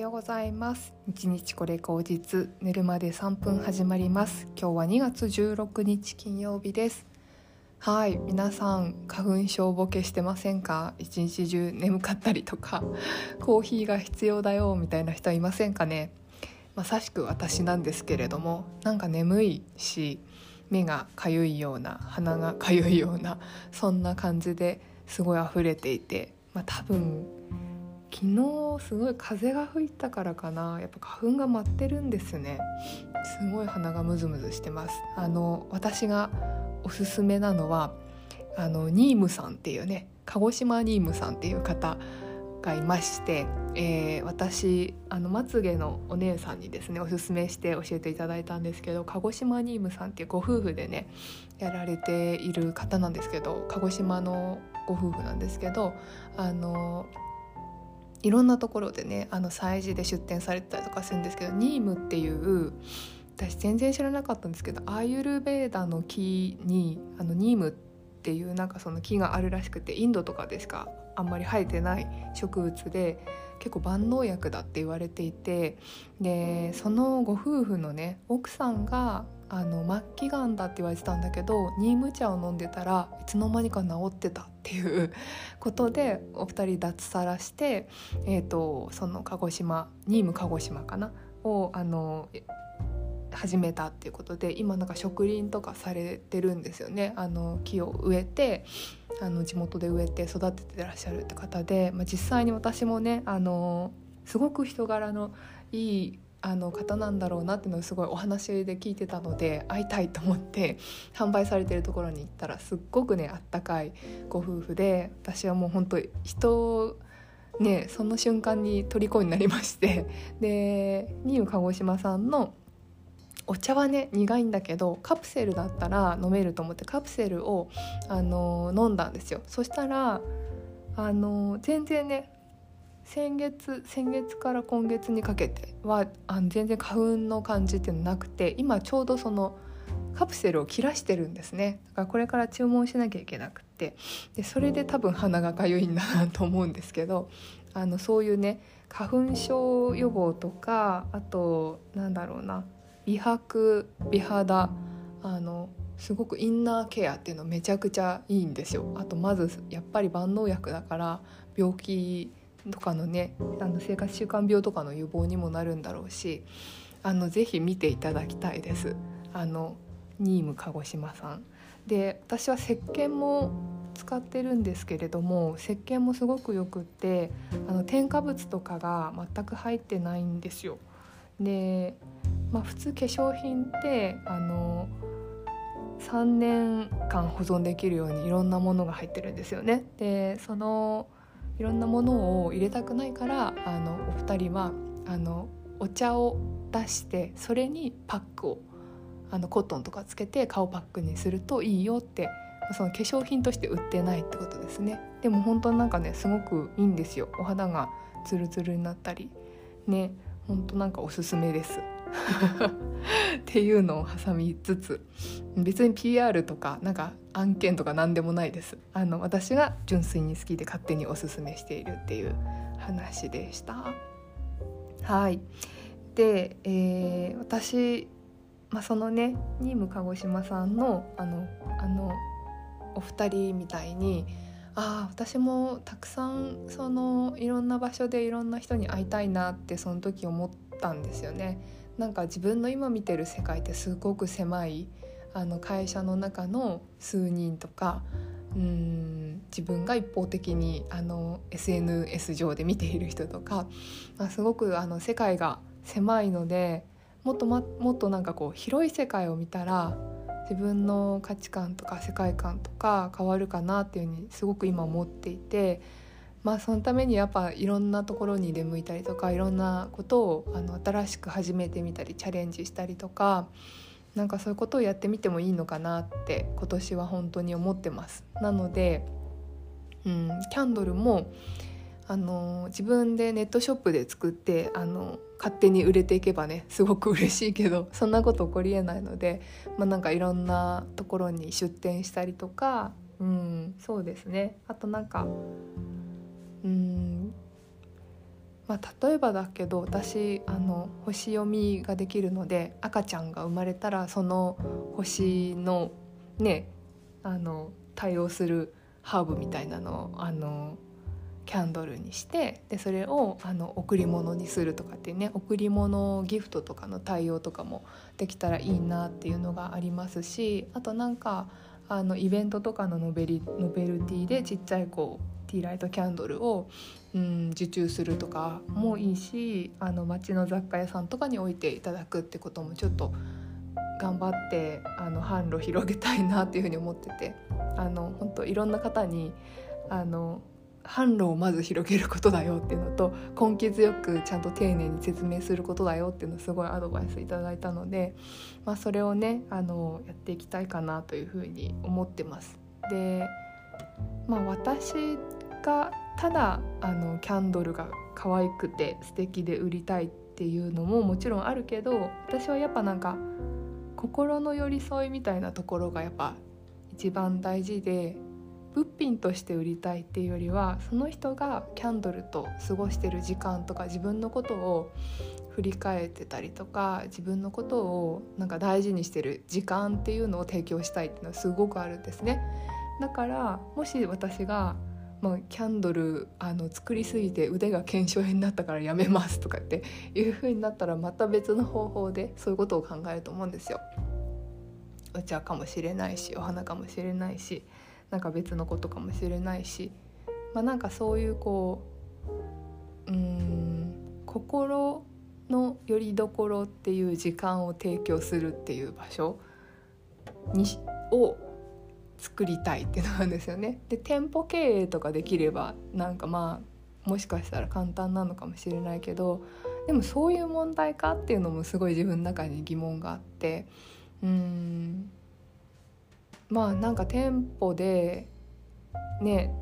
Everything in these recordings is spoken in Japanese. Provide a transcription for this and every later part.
ようございます。日日これ口実寝るまで3分始まります。今日は2月16日金曜日です。はい皆さん花粉症ボケしてませんか？一日中眠かったりとか コーヒーが必要だよみたいな人いませんかね？まさしく私なんですけれどもなんか眠いし目がかゆいような鼻がかゆいようなそんな感じですごい溢れていてまあ多分昨日すごい風が吹いたからかな。やっぱ花粉が舞ってるんですね。すごい鼻がムズムズしてます。あの私がおすすめなのはあのニームさんっていうね鹿児島ニームさんっていう方がいまして、えー、私あのまつげのお姉さんにですねおすすめして教えていただいたんですけど鹿児島ニームさんっていうご夫婦でねやられている方なんですけど鹿児島のご夫婦なんですけどあのいろんなところでねあの催事で出展されてたりとかするんですけどニームっていう私全然知らなかったんですけどアーユルベーダの木にあのニームっていうなんかその木があるらしくてインドとかでしかあんまり生えてない植物で結構万能薬だって言われていてでそのご夫婦のね奥さんがあの末期がんだって言われてたんだけどニーム茶を飲んでたらいつの間にか治ってたっていう ことでお二人脱サラして、えーと、その鹿児島ニーム鹿児島かな？をあの始めたっていうことで今なんか植林とかされてるんですよね。あの木を植えてあの地元で植えて育ててらっしゃるって方で、まあ、実際に私もねあのすごく人柄のいいあの方なんだろうなっていうのをすごいお話で聞いてたので会いたいと思って販売されてるところに行ったらすっごくねあったかいご夫婦で私はもう本当人ねその瞬間に虜になりましてでニュー鹿児島さんのお茶はね苦いんだけどカプセルだったら飲めると思ってカプセルをあの飲んだんですよ。そしたらあの全然ね先月先月から今月にかけてはあの全然花粉の感じっていうのなくて今ちょうどそのカプセルを切らしてるんですね。だからこれから注文しなきゃいけなくって。でそれで多分鼻がかゆいんだなと思うんですけどあのそういうね花粉症予防とかあとなんだろうな。美白美肌あのすごくインナーケアっていうのめちゃくちゃいいんですよ。あとまずやっぱり万能薬だから病気とかのねあの生活習慣病とかの予防にもなるんだろうしあのぜひ見ていただきたいです。あのニーム鹿児島さん。で私は石鹸も使ってるんですけれども石鹸もすごくよくってあの添加物とかが全く入ってないんですよ。で、まあ、普通化粧品ってあの3年間保存できるようにいろんなものが入ってるんですよね。でそのいろんなものを入れたくないからあのお二人はあのお茶を出してそれにパックをあのコットンとかつけて顔パックにするといいよってその化粧品として売ってないってことですね。でも本当なんかねすごくいいんですよ。お肌がツルツルになったりね本当なんかおすすめです。っていうのを挟みつつ別に PR とかなんか案件とか何でもないです。あの私が純粋に好きで勝手におすすめしているっていう話でした。はい。で、えー、私、まあ、そのねニーム鹿児島さんのあのあのお二人みたいにああ私もたくさんそのいろんな場所でいろんな人に会いたいなってその時思ったんですよね。なんか自分の今見てる世界ってすごく狭いあの会社の中の数人とかうん自分が一方的にあの SNS 上で見ている人とか、まあ、すごくあの世界が狭いのでもっと、ま、もっとなんかこう広い世界を見たら自分の価値観とか世界観とか変わるかなっていうふうにすごく今思っていてまあそのためにやっぱいろんなところに出向いたりとかいろんなことをあの新しく始めてみたりチャレンジしたりとかなんかそういうことをやってみてもいいのかなって今年は本当に思ってます。なので、うん、キャンドルもあの自分でネットショップで作ってあの勝手に売れていけばねすごく嬉しいけどそんなこと起こりえないので、まあ、なんかいろんなところに出店したりとか、うん、そうですねあとなんかうん。まあ、例えばだけど私あの星読みができるので赤ちゃんが生まれたらその星のねあの対応するハーブみたいなのをあのキャンドルにしてでそれをあの贈り物にするとかってね贈り物ギフトとかの対応とかもできたらいいなっていうのがありますしあとなんかあのイベントとかのノベリノベルティでちっちゃいこうティーライトキャンドルを、うん、受注するとかもいいしあの街の雑貨屋さんとかに置いていただくってこともちょっと頑張ってあの販路広げたいなっていうふうに思っててあの本当いろんな方にあの販路をまず広げることだよっていうのと根気強くちゃんと丁寧に説明することだよっていうのをすごいアドバイスいただいたので、まあ、それをねあのやっていきたいかなというふうに思ってます。で、まあ、私ただあのキャンドルが可愛くて素敵で売りたいっていうのももちろんあるけど私はやっぱなんか心の寄り添いみたいなところがやっぱ一番大事で物品として売りたいっていうよりはその人がキャンドルと過ごしてる時間とか自分のことを振り返ってたりとか自分のことをなんか大事にしてる時間っていうのを提供したいっていうのはすごくあるんですね。だからもし私がまあ、キャンドルあの作りすぎて腕が腱鞘炎になったからやめますとかっていう風になったらまた別の方法でそういうことを考えると思うんですよ。お茶かもしれないしお花かもしれないしなんか別のことかもしれないし、まあ、なんかそういうこううん心の拠り所っていう時間を提供するっていう場所にを作りたいっていうのなんですよね。で店舗経営とかできればなんかまあもしかしたら簡単なのかもしれないけどでもそういう問題かっていうのもすごい自分の中に疑問があってうんまあなんか店舗でね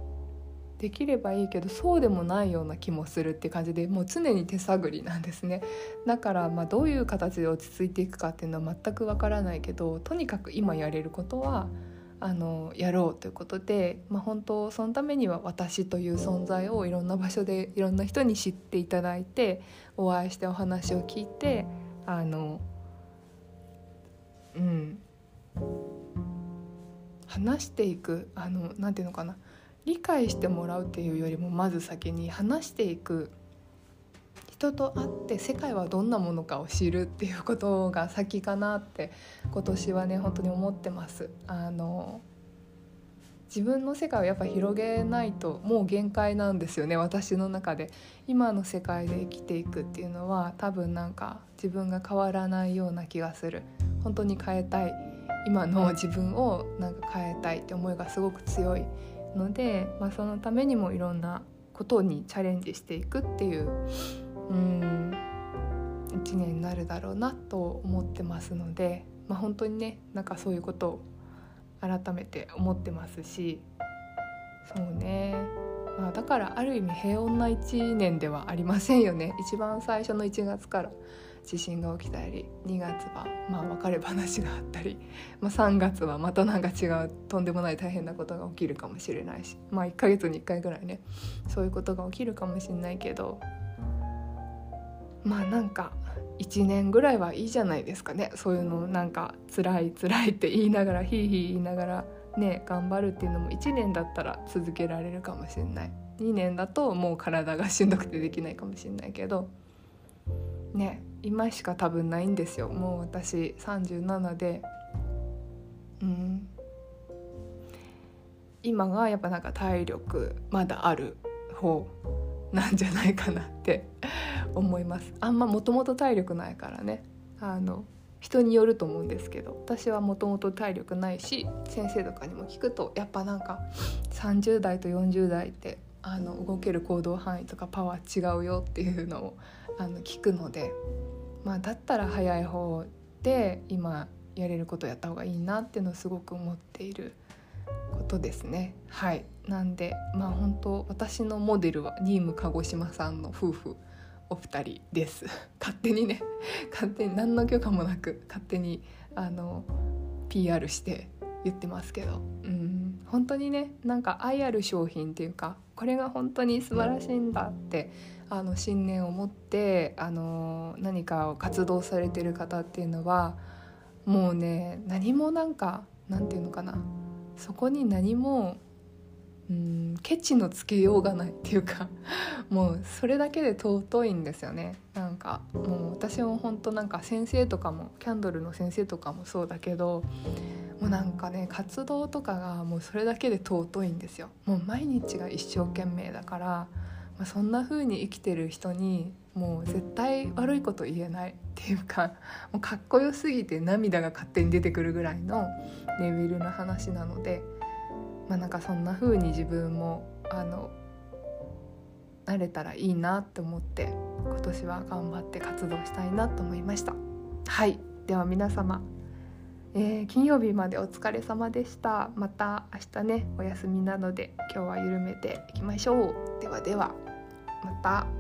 できればいいけどそうでもないような気もするって感じでもう常に手探りなんですねだからまあどういう形で落ち着いていくかっていうのは全くわからないけどとにかく今やれることはあのやろうということで、まあ、本当そのためには私という存在をいろんな場所でいろんな人に知っていただいてお会いしてお話を聞いてあのうん。話していくあのなんていうのかな。理解してもらうっていうよりもまず先に話していく。人と会って世界はどんなものかを知るっていうことが先かなって今年はね本当に思ってます。あの自分の世界をやっぱ広げないともう限界なんですよね私の中で。今の世界で生きていくっていうのは多分なんか自分が変わらないような気がする。本当に変えたい。今の自分をなんか変えたいって思いがすごく強い。ので、まあ、そのためにもいろんなことにチャレンジしていくっていううん。1年になるだろうなと思ってますので、まあ、本当にねなんかそういうことを改めて思ってますしそうね、まあ、だからある意味平穏な1年ではありませんよね。一番最初の1月から地震が起きたり2月はまあ別れ話があったり、まあ、3月はまた何か違うとんでもない大変なことが起きるかもしれないしまあ1ヶ月に1回ぐらいねそういうことが起きるかもしれないけどまあなんか1年ぐらいはいいじゃないですかね。そういうのなんか辛い辛いって言いながらヒーヒー言いながらね頑張るっていうのも1年だったら続けられるかもしれない。2年だともう体がしんどくてできないかもしれないけどね今しか多分ないんですよ。もう私37で。うん。今がやっぱなんか体力まだある方なんじゃないかなって思います。あんまもともと体力ないからね。あの人によると思うんですけど私はもともと体力ないし先生とかにも聞くとやっぱなんか30代と40代ってあの動ける行動範囲とかパワー違うよっていうのをあの聞くのでまあだったら早い方で今やれることやった方がいいなっていうのをすごく思っていることですね。はい。なんでまあ本当私のモデルは新ーム鹿児島さんの夫婦お二人です。勝手にね。勝手に何の許可もなく勝手にあの PR して言ってますけど。うん。本当にねなんか愛ある商品っていうかこれが本当に素晴らしいんだってあの信念を持ってあの何かを活動されてる方っていうのはもうね何もなんかなんていうのかな。そこに何もうんケチのつけようがないっていうか もうそれだけで尊いんですよねなんかもう私も本当なんか先生とかもキャンドルの先生とかもそうだけどもうなんかね活動とかがもうそれだけで尊いんですよもう毎日が一生懸命だから、まあ、そんな風に生きてる人にもう絶対悪いこと言えないっていうかもうかっこよすぎて涙が勝手に出てくるぐらいのレベルの話なので。まあ、なんかそんな風に自分もあのなれたらいいなって思って今年は頑張って活動したいなと思いました。はい。では皆様、えー、金曜日までお疲れ様でした。また明日ねお休みなので今日は緩めていきましょう。ではではまた。